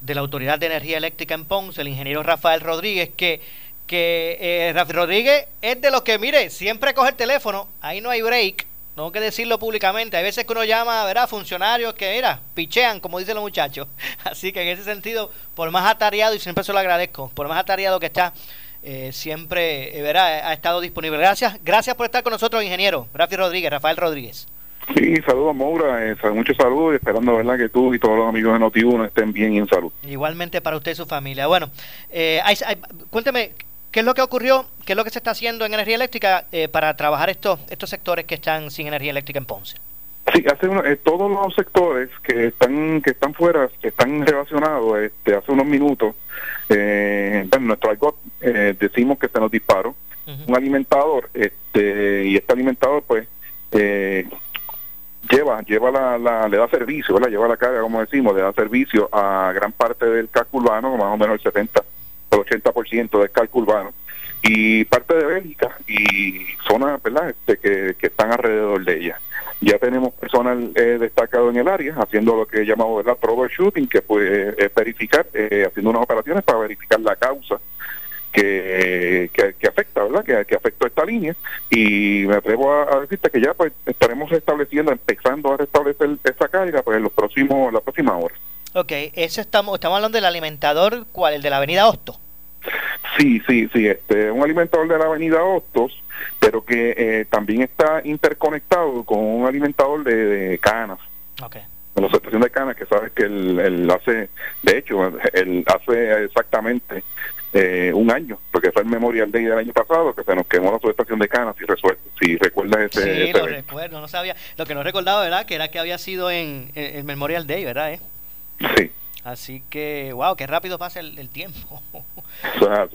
de la Autoridad de Energía Eléctrica en Ponce, el ingeniero Rafael Rodríguez, que, que eh, Rafael Rodríguez es de los que, mire, siempre coge el teléfono, ahí no hay break, tengo que decirlo públicamente. Hay veces que uno llama, ¿verdad? Funcionarios que, mira, pichean, como dicen los muchachos. Así que en ese sentido, por más atareado, y siempre se lo agradezco, por más atareado que está, eh, siempre, eh, ¿verdad? Ha estado disponible. Gracias, gracias por estar con nosotros, ingeniero. Rafi Rodríguez, Rafael Rodríguez. Sí, saludos Moura, eh, muchos saludos y esperando verdad que tú y todos los amigos de Noti1 estén bien y en salud. Igualmente para usted y su familia. Bueno, eh, hay, hay, cuénteme, ¿Qué es lo que ocurrió? ¿Qué es lo que se está haciendo en energía eléctrica eh, para trabajar estos estos sectores que están sin energía eléctrica en Ponce? Sí, hace eh, todos los sectores que están que están fuera, que están relacionados, este, hace unos minutos, eh, en nuestro algo eh, decimos que se nos disparó un alimentador, este, y este alimentador, pues, eh, lleva lleva la, la, le da servicio, ¿verdad? lleva la carga, como decimos, le da servicio a gran parte del casco urbano, más o menos el 70 el 80% del cálculo urbano y parte de Bélgica y zonas ¿verdad? Este, que, que están alrededor de ella. Ya tenemos personal eh, destacado en el área haciendo lo que llamamos ¿verdad? troubleshooting, que puede verificar, eh, haciendo unas operaciones para verificar la causa que, que, afecta, ¿verdad? Que, que afectó esta línea y me atrevo a, decirte que ya pues estaremos estableciendo, empezando a restablecer esa carga pues en los próximos, las próximas horas. Ok, eso estamos, estamos hablando del alimentador, ¿cuál? ¿El de la avenida Hostos? Sí, sí, sí, este, un alimentador de la avenida Hostos, pero que eh, también está interconectado con un alimentador de, canas. Ok. De la estación de canas, que sabes que él, hace, de hecho, él hace exactamente eh, un año, porque fue el Memorial Day del año pasado, que se nos quemó la subestación de canas, si, resuelve, si recuerdas ese. Sí, lo recuerdo, no sabía. Lo que no recordaba, ¿verdad? Que era que había sido en el Memorial Day, ¿verdad? Eh? Sí. Así que, wow, qué rápido pasa el, tiempo.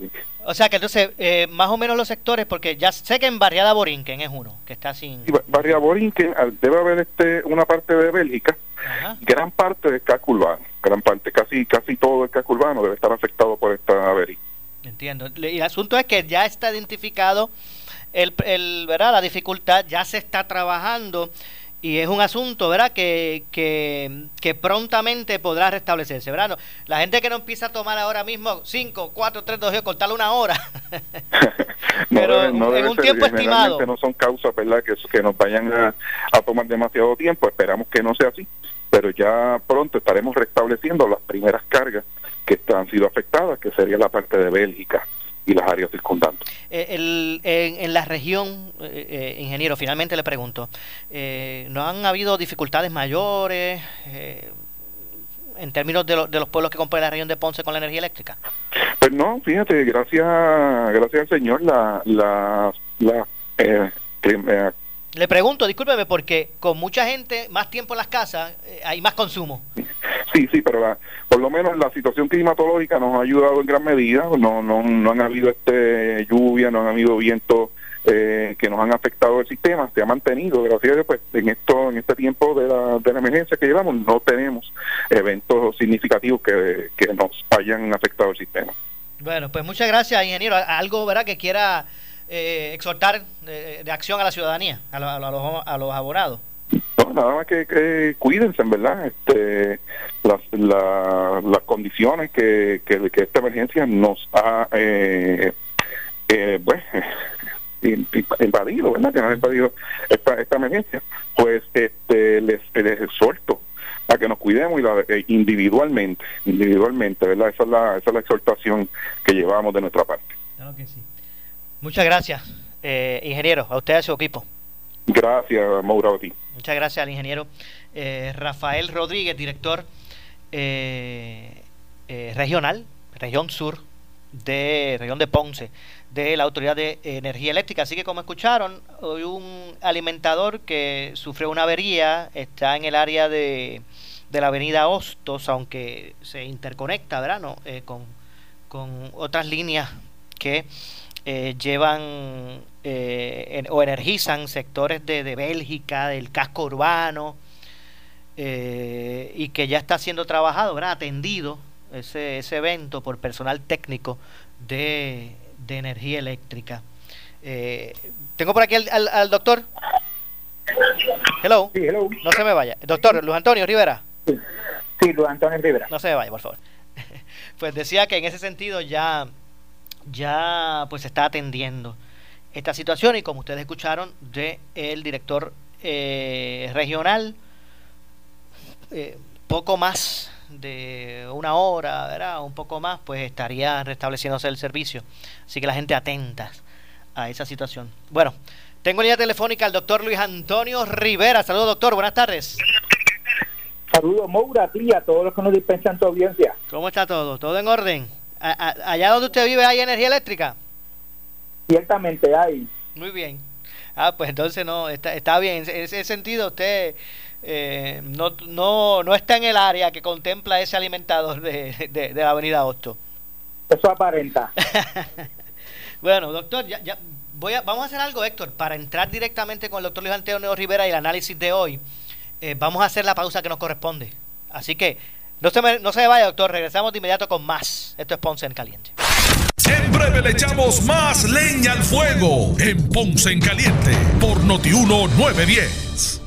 o sea que entonces, eh, más o menos los sectores, porque ya sé que en Barriada Borinquen es uno, que está sin... Barriada Borinquen, debe haber este una parte de Bélgica, gran parte del casco urbano, gran parte, casi casi todo el casco urbano debe estar afectado por esta avería. Entiendo. Y el asunto es que ya está identificado el, el, ¿verdad? la dificultad, ya se está trabajando y es un asunto, ¿verdad?, que, que, prontamente podrá restablecerse, ¿verdad? la gente que no empieza a tomar ahora mismo 5, 4, 3, 2, cortarle una hora, pero en un tiempo estimado. No son causas, ¿verdad?, que, que nos vayan a, a tomar demasiado tiempo, esperamos que no sea así, pero ya pronto estaremos restableciendo las primeras cargas que han sido afectadas, que sería la parte de Bélgica y las áreas circundantes. Eh, el, en, la región, eh, eh, ingeniero, finalmente le pregunto, ¿no han habido dificultades mayores en términos de, de, los pueblos que componen la región de Ponce con la energía eléctrica? Pues no, fíjate, gracias, gracias al Señor, la, la, la le pregunto, discúlpeme, porque con mucha gente, más tiempo en las casas, hay más consumo. Sí, sí, pero la, por lo menos la situación climatológica nos ha ayudado en gran medida. No, no, no han habido este lluvia, no han habido vientos eh, que nos han afectado el sistema. Se ha mantenido, gracias a Dios, pues en esto, en este tiempo de la, de la emergencia que llevamos, no tenemos eventos significativos que, que nos hayan afectado el sistema. Bueno, pues muchas gracias, ingeniero. Algo, ¿verdad?, que quiera eh, exhortar de, acción a la ciudadanía, a, a, los, a los abonados. No, nada más que, cuídense, en verdad. Este, las, las condiciones que, que, esta emergencia nos ha, eh, eh, pues, invadido, ¿verdad? Que nos ha invadido esta, esta emergencia. Pues este, les, les exhorto a que nos cuidemos y la, eh, individualmente, individualmente, ¿verdad? Esa es, la, esa es la exhortación que llevamos de nuestra parte. Claro que sí. Muchas gracias, eh, ingeniero, a usted y a su equipo. Gracias, Maura. Muchas gracias al ingeniero eh, Rafael Rodríguez, director eh, eh, regional, región sur de región de Ponce de la Autoridad de Energía Eléctrica. Así que como escucharon, hoy un alimentador que sufrió una avería está en el área de, de la avenida Hostos, aunque se interconecta ¿verdad? No, eh, con, con otras líneas que eh, llevan eh, o energizan sectores de, de, Bélgica, del casco urbano, y que ya está siendo trabajado, ¿verdad? atendido ese, ese evento por personal técnico de, de energía eléctrica. Eh, tengo por aquí al, al, doctor. Hello. No se me vaya. Doctor Luis Antonio Rivera. Sí. Luis Antonio Rivera. No se me vaya, por favor. pues decía que en ese sentido ya, ya pues está atendiendo esta situación y como ustedes escucharon de el director eh, regional, eh, poco más de una hora, ¿verdad? Un poco más, pues estaría restableciéndose el servicio. Así que la gente atenta a esa situación. Bueno, tengo en línea telefónica al doctor Luis Antonio Rivera. Saludos, doctor. Buenas tardes. Saludos, Moura, a ti y a todos los que nos dispensan tu audiencia. ¿Cómo está todo? ¿Todo en orden? Allá donde usted vive hay energía eléctrica. Ciertamente hay. Muy bien. Ah, pues entonces no, está, está bien. En ese sentido, usted eh, no, no, no está en el área que contempla ese alimentador de, de, la avenida Hosto. Eso aparenta. bueno, doctor, ya, ya voy a, vamos a hacer algo, Héctor, para entrar directamente con el doctor Luis Antonio Rivera y el análisis de hoy. Eh, vamos a hacer la pausa que nos corresponde. Así que no se, me, no se vaya, doctor. Regresamos de inmediato con más. Esto es Ponce en Caliente. En breve le echamos más leña al fuego en Ponce en Caliente por Notiuno 910.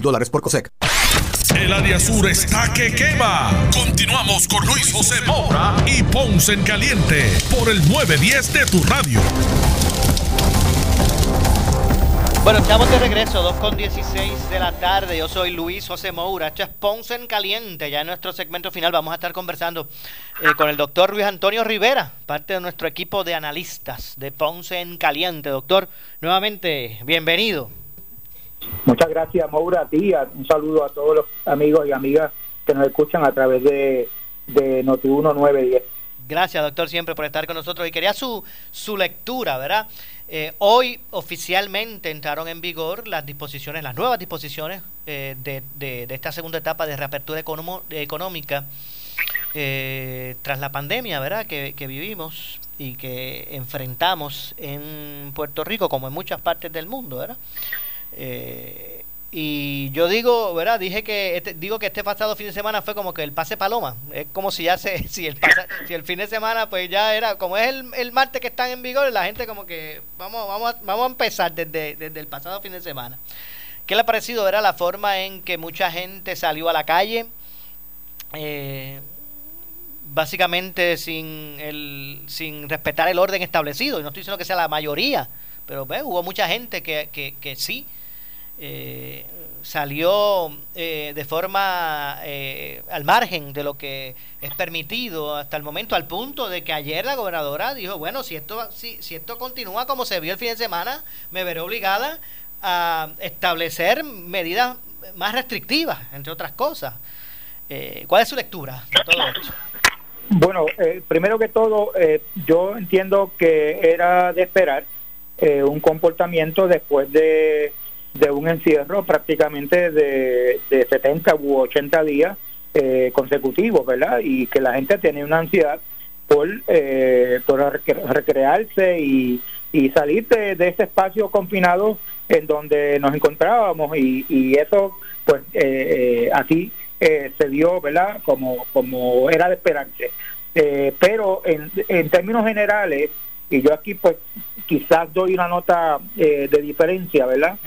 dólares por COSEC. El área sur está que quema. Continuamos con Luis José Moura y Ponce en Caliente por el 910 de tu radio. Bueno, estamos de regreso, 2 con 16 de la tarde. Yo soy Luis José Moura. Esto es Ponce en Caliente. Ya en nuestro segmento final vamos a estar conversando eh, con el doctor Luis Antonio Rivera, parte de nuestro equipo de analistas de Ponce en Caliente. Doctor, nuevamente, bienvenido. Muchas gracias, Moura, a ti. Un saludo a todos los amigos y amigas que nos escuchan a través de, de Noti 1910. Gracias, doctor, siempre por estar con nosotros. Y quería su, su lectura, ¿verdad? Eh, hoy oficialmente entraron en vigor las disposiciones, las nuevas disposiciones eh, de, de, esta segunda etapa de reapertura económica eh, tras la pandemia, ¿verdad? Que, vivimos y que enfrentamos en Puerto Rico como en muchas partes del mundo, ¿verdad? Y yo digo, ¿verdad? Dije que este, digo que este pasado fin de semana fue como que el pase paloma. Es como si ya se, si el si el fin de semana pues ya era, como es el, el martes que están en vigor, la gente como que vamos, vamos, a, vamos a empezar desde, desde el pasado fin de semana. ¿Qué le ha parecido? Era la forma en que mucha gente salió a la calle, eh, básicamente sin el, sin respetar el orden establecido. Y no estoy diciendo que sea la mayoría, pero hubo mucha gente que, que, que sí eh, salió eh, de forma eh, al margen de lo que es permitido hasta el momento, al punto de que ayer la gobernadora dijo, bueno, si esto, si, si esto continúa como se vio el fin de semana, me veré obligada a establecer medidas más restrictivas, entre otras cosas. ¿Cuál es su lectura de todo esto? Bueno, primero que todo, yo entiendo que era de esperar un comportamiento después de de un encierro prácticamente de, de 70 u 80 días eh, consecutivos, ¿verdad? Y que la gente tiene una ansiedad por, eh, por recrearse y, y salir de, ese espacio confinado en donde nos encontrábamos y, y eso pues eh, así se dio verdad como como era de esperarse. Pero en, en términos generales y yo aquí pues quizás doy una nota de diferencia verdad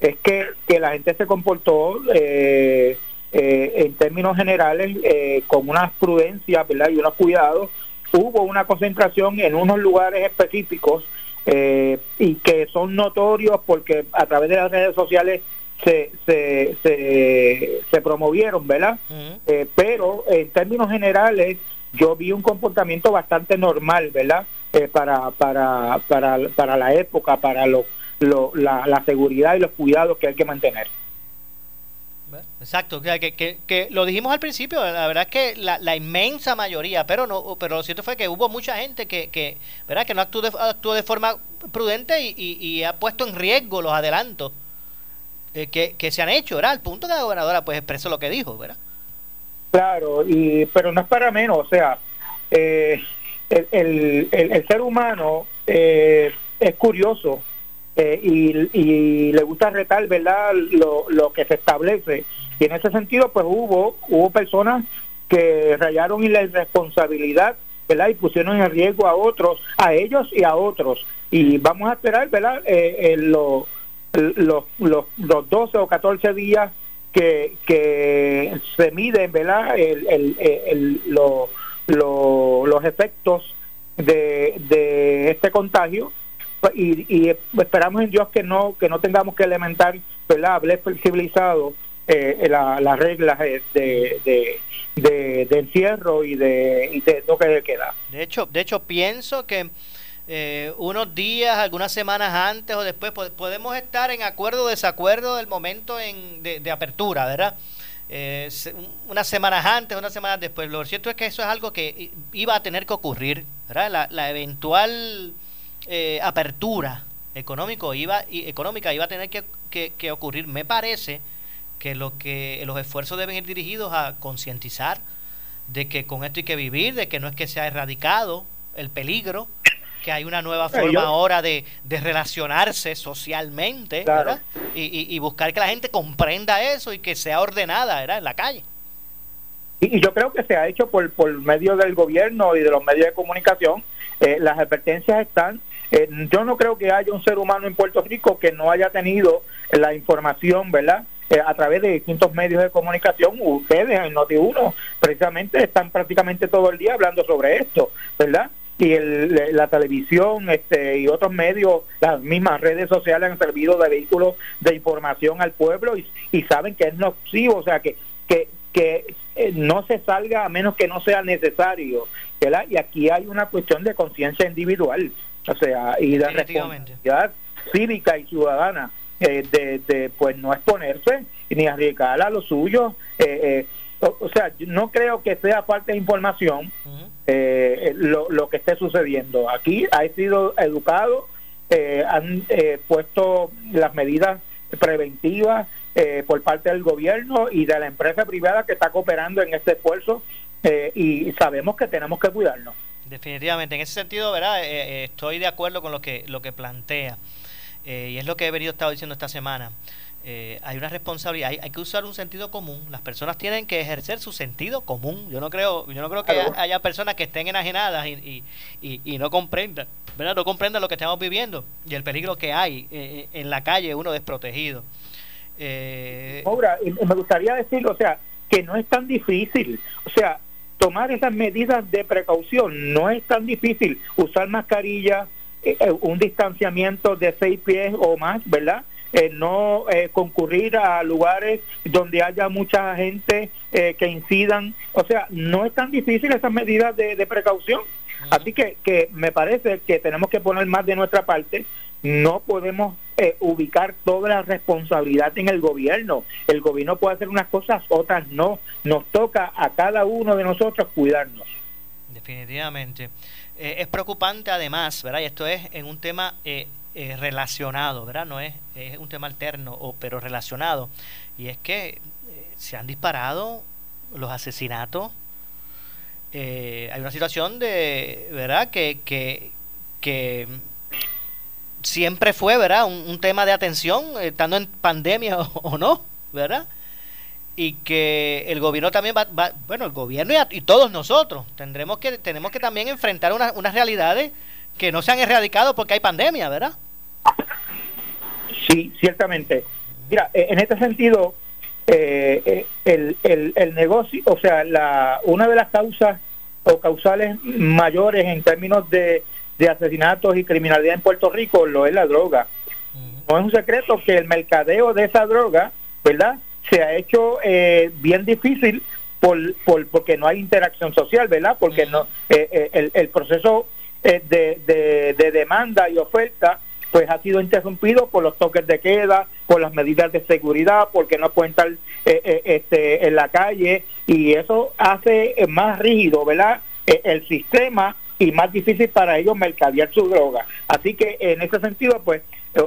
es que, que la gente se comportó eh, eh, en términos generales eh, con unas prudencias ¿verdad? y unos cuidados. Hubo una concentración en unos lugares específicos y que son notorios porque a través de las redes sociales se, se, se, promovieron, ¿verdad? pero en términos generales yo vi un comportamiento bastante normal, ¿verdad? para, para, para, para la época, para los la, seguridad y los cuidados que hay que mantener. Exacto, que, que, que, lo dijimos al principio, la verdad es que la, la, inmensa mayoría, pero no pero lo cierto fue que hubo mucha gente que, que ¿verdad? que no actuó de, actuó de forma prudente y, y, ha puesto en riesgo los adelantos eh, que, que, se han hecho, ¿verdad? Al punto que la gobernadora pues expresó lo que dijo, ¿verdad? Claro, y pero no es para menos, o sea, eh, el, el, el, ser humano eh, es curioso eh, y, le gusta retar, ¿verdad?, lo, lo que se establece. Y en ese sentido, pues hubo, hubo personas que rayaron y la irresponsabilidad, ¿verdad? Y pusieron en riesgo a otros, a ellos y a otros. Y vamos a esperar, ¿verdad? Eh, los, los, los 12 o 14 días que, que se miden, ¿verdad? El, el, el, los efectos de, de este contagio y, esperamos en Dios que no que no tengamos que elementar ¿verdad? flexibilizado eh, las reglas eh, de, de, encierro y de, y de toque de queda. De hecho, de hecho pienso que eh, unos días, algunas semanas antes o después podemos estar en acuerdo o desacuerdo del momento en, de, apertura, ¿verdad? unas semanas antes, unas semanas después. Lo cierto es que eso es algo que iba a tener que ocurrir, ¿verdad? La, la eventual eh, apertura económico iba, y, económica iba a tener que, que, ocurrir. Me parece que, lo que los esfuerzos deben ir dirigidos a concientizar de que con esto hay que vivir, de que no es que se ha erradicado el peligro, que hay una nueva forma ahora de, de, relacionarse socialmente y, y, buscar que la gente comprenda eso y que sea ordenada ¿verdad? en la calle. Y, yo creo que se ha hecho por, por medio del gobierno y de los medios de comunicación. Eh, las advertencias están eh, yo no creo que haya un ser humano en Puerto Rico que no haya tenido la información, ¿verdad? Eh, a través de distintos medios de comunicación, ustedes en Noti1 precisamente están prácticamente todo el día hablando sobre esto, ¿verdad? y el, la televisión este, y otros medios, las mismas redes sociales han servido de vehículos de información al pueblo y, y saben que es nocivo, o sea, que, que, que eh, no se salga a menos que no sea necesario. ¿verdad? Y aquí hay una cuestión de conciencia individual o sea, y de responsabilidad cívica y ciudadana eh, de, de, pues no exponerse ni arriesgar a lo suyo. Eh, eh, o, sea, no creo que sea falta de información lo, lo que esté sucediendo. Aquí ha sido educado, han puesto las medidas preventivas por parte del gobierno y de la empresa privada que está cooperando en este esfuerzo y sabemos que tenemos que cuidarnos. Definitivamente, en ese sentido, ¿verdad? Eh, eh, estoy de acuerdo con lo que, lo que plantea. Eh, y es lo que he venido estado diciendo esta semana. hay una responsabilidad, hay, que usar un sentido común. Las personas tienen que ejercer su sentido común. Yo no creo, yo no creo que haya, personas que estén enajenadas y, y, y, no comprendan, ¿verdad? No comprendan lo que estamos viviendo y el peligro que hay en la calle, uno desprotegido. Eh, me gustaría decir, o sea, que no es tan difícil. O sea, tomar esas medidas de precaución. No es tan difícil usar mascarilla, eh, eh, un distanciamiento de seis pies o más, ¿verdad? Eh, no concurrir a lugares donde haya mucha gente que incidan. O sea, no es tan difícil esas medidas de, precaución. Así que, que me parece que tenemos que poner más de nuestra parte no podemos eh, ubicar toda la responsabilidad en el gobierno. El gobierno puede hacer unas cosas, otras no. Nos toca a cada uno de nosotros cuidarnos. Definitivamente. Eh, es preocupante además, ¿verdad? Y esto es en un tema eh, relacionado, ¿verdad? No es, es un tema alterno, o, pero relacionado. Y es que se han disparado los asesinatos eh, hay una situación de, ¿verdad? Que, que, que siempre fue, ¿verdad? Un, tema de atención, estando en pandemia o, no, ¿verdad? Y que el gobierno también va, bueno, el gobierno y, todos nosotros tendremos que, tenemos que también enfrentar unas realidades que no se han erradicado porque hay pandemia, ¿verdad? Sí, ciertamente. Mira, e, en este sentido, eh, eh, el, el, el, negocio, o sea, la, una de las causas o causales mayores en términos de, de asesinatos y criminalidad en Puerto Rico lo es la droga. No es un secreto que el mercadeo de esa droga, ¿verdad? Se ha hecho eh, bien difícil por, por, porque no hay interacción social, ¿verdad? Porque no el, el, proceso de, de, de demanda y oferta pues ha sido interrumpido por los toques de queda, por las medidas de seguridad, porque no pueden estar eh, eh, este, en la calle y eso hace más rígido, ¿verdad? El sistema y más difícil para ellos mercadear su droga. Así que en ese sentido, pues,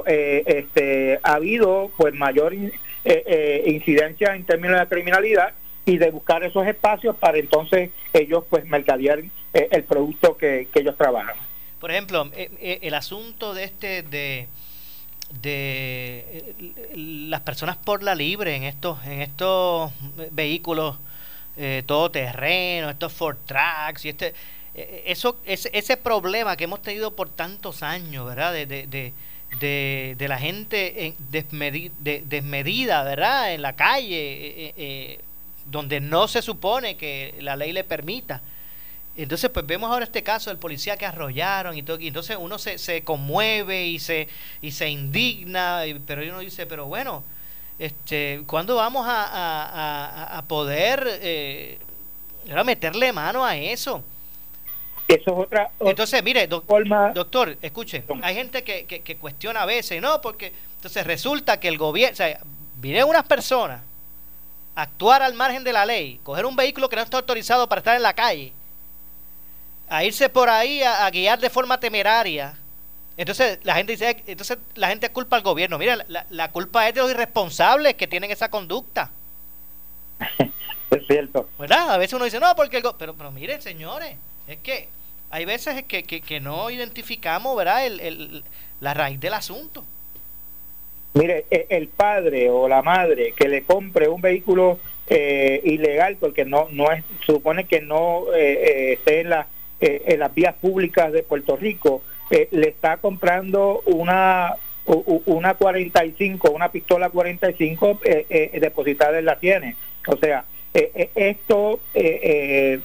eh, este, ha habido pues mayor incidencia en términos de criminalidad y de buscar esos espacios para entonces ellos pues mercadear el producto que ellos trabajan. Por ejemplo, eh, eh, el asunto de este de de eh, las personas por la libre en estos en estos vehículos eh, todoterreno, estos Ford Tracks y este eso ese, ese problema que hemos tenido por tantos años, ¿verdad? De, de, de, de, la gente desmedida, ¿verdad? En la calle, donde no se supone que la ley le permita. Entonces, pues vemos ahora este caso del policía que arrollaron y todo, y entonces uno se, se conmueve y se, y se indigna, pero uno dice, pero bueno, este, ¿cuándo vamos a, a, a poder eh, meterle mano a eso? Eso es otra, Entonces, mire, doctor, escuche, hay gente que, que, que, cuestiona a veces, ¿no? Porque entonces resulta que el gobierno, o sea, vienen unas personas a actuar al margen de la ley, coger un vehículo que no está autorizado para estar en la calle a irse por ahí a, guiar de forma temeraria. Entonces la gente dice, entonces la gente culpa al gobierno. Mira, la, culpa es de los irresponsables que tienen esa conducta. es cierto. ¿Verdad? A veces uno dice, no, porque el pero, pero miren, señores, es que hay veces que, que, no identificamos, ¿verdad? El, la raíz del asunto. Mire, e, el padre o la madre que le compre un vehículo eh, ilegal porque no no es supone que no eh, eh, esté en la eh, en las vías públicas de Puerto Rico, eh, le está comprando una una 45, una pistola 45 eh, eh, depositada en la tiene. O sea, esto es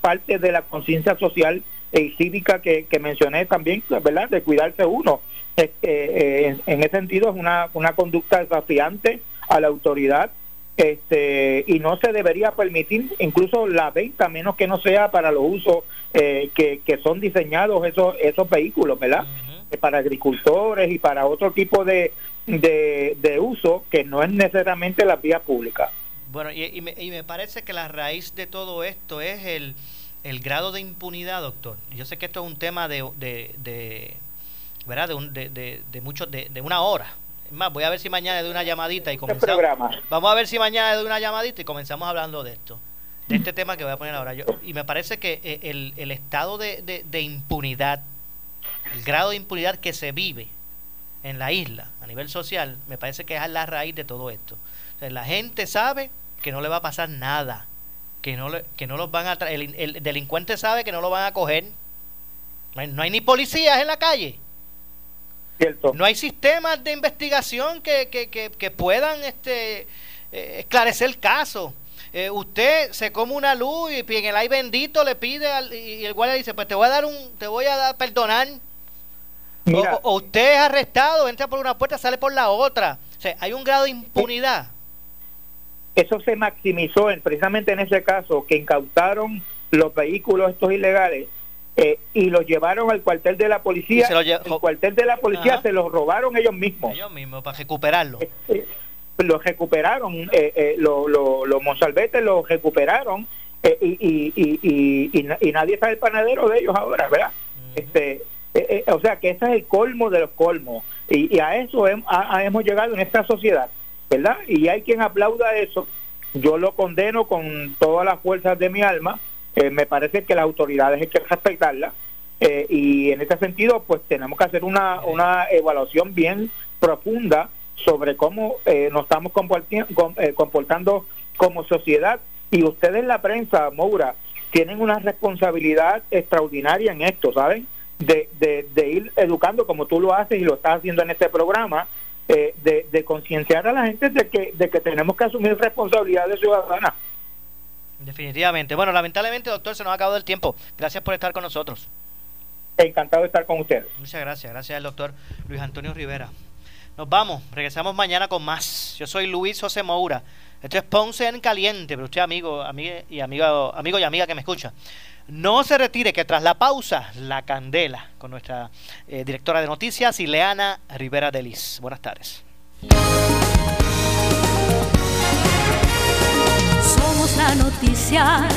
parte de la conciencia social y cívica que, mencioné también, ¿verdad? De cuidarse uno. en, en ese sentido es una, una conducta desafiante a la autoridad este y no se debería permitir incluso la venta menos que no sea para los usos eh, que, que, son diseñados esos esos vehículos verdad eh, para agricultores y para otro tipo de, de, uso que no es necesariamente la vía pública bueno y, y, me, y me parece que la raíz de todo esto es el, el grado de impunidad doctor yo sé que esto es un tema de, de, de verdad de, un, de, de, de mucho de, de una hora más, voy a ver si mañana doy una llamadita y comenzamos. Vamos a ver si mañana doy una llamadita y comenzamos hablando de esto, de este tema que voy a poner ahora. Yo, y me parece que eh, el, el estado de, de, impunidad, el grado de impunidad que se vive en la isla a nivel social, me parece que es la raíz de todo esto. La gente sabe que no le va a pasar nada, que no, le, que no los van a el, el, delincuente sabe que no lo van a coger. no hay ni policías en la calle. No hay sistemas de investigación que, que, que, puedan este, eh, esclarecer el caso. Eh, usted se come una luz y en el ay bendito le pide al, y el guardia dice, pues te voy a dar un, te voy a dar perdonar. O, usted es arrestado, entra por una puerta, sale por la otra. O sea, hay un grado de impunidad. Eso se maximizó en, precisamente en ese caso, que incautaron los vehículos estos ilegales eh, y los llevaron al cuartel de la policía. el cuartel de la policía se los robaron ellos mismos. Ellos mismos, para recuperarlo. Eh, eh, los recuperaron, los lo, lo mozalbetes los recuperaron y, y, y, y, nadie sabe el panadero de ellos ahora, ¿verdad? este O sea que ese es el colmo de los colmos y, a eso hemos llegado en esta sociedad, ¿verdad? Y hay quien aplauda eso. Yo lo condeno con todas las fuerzas de mi alma Eh, me parece que las autoridades hay que respetarlas eh, y en este sentido pues tenemos que hacer una, una evaluación bien profunda sobre cómo eh, nos estamos comportando como sociedad y ustedes la prensa, Moura, tienen una responsabilidad extraordinaria en esto, ¿saben? De, de, ir educando como tú lo haces y lo estás haciendo en este programa, eh, de, de concienciar a la gente de que, de que tenemos que asumir responsabilidades ciudadanas. Definitivamente. Bueno, lamentablemente, doctor, se nos ha acabado el tiempo. Gracias por estar con nosotros. Encantado de estar con ustedes. Muchas gracias. Gracias al doctor Luis Antonio Rivera. Nos vamos. Regresamos mañana con más. Yo soy Luis José Moura. Esto es Ponce en Caliente, pero usted, amigo, amigo y amigo, amigo y amiga que me escucha. No se retire, que tras la pausa, la candela con nuestra eh, directora de noticias, Ileana Rivera Delis. Buenas tardes. Somos la noticia.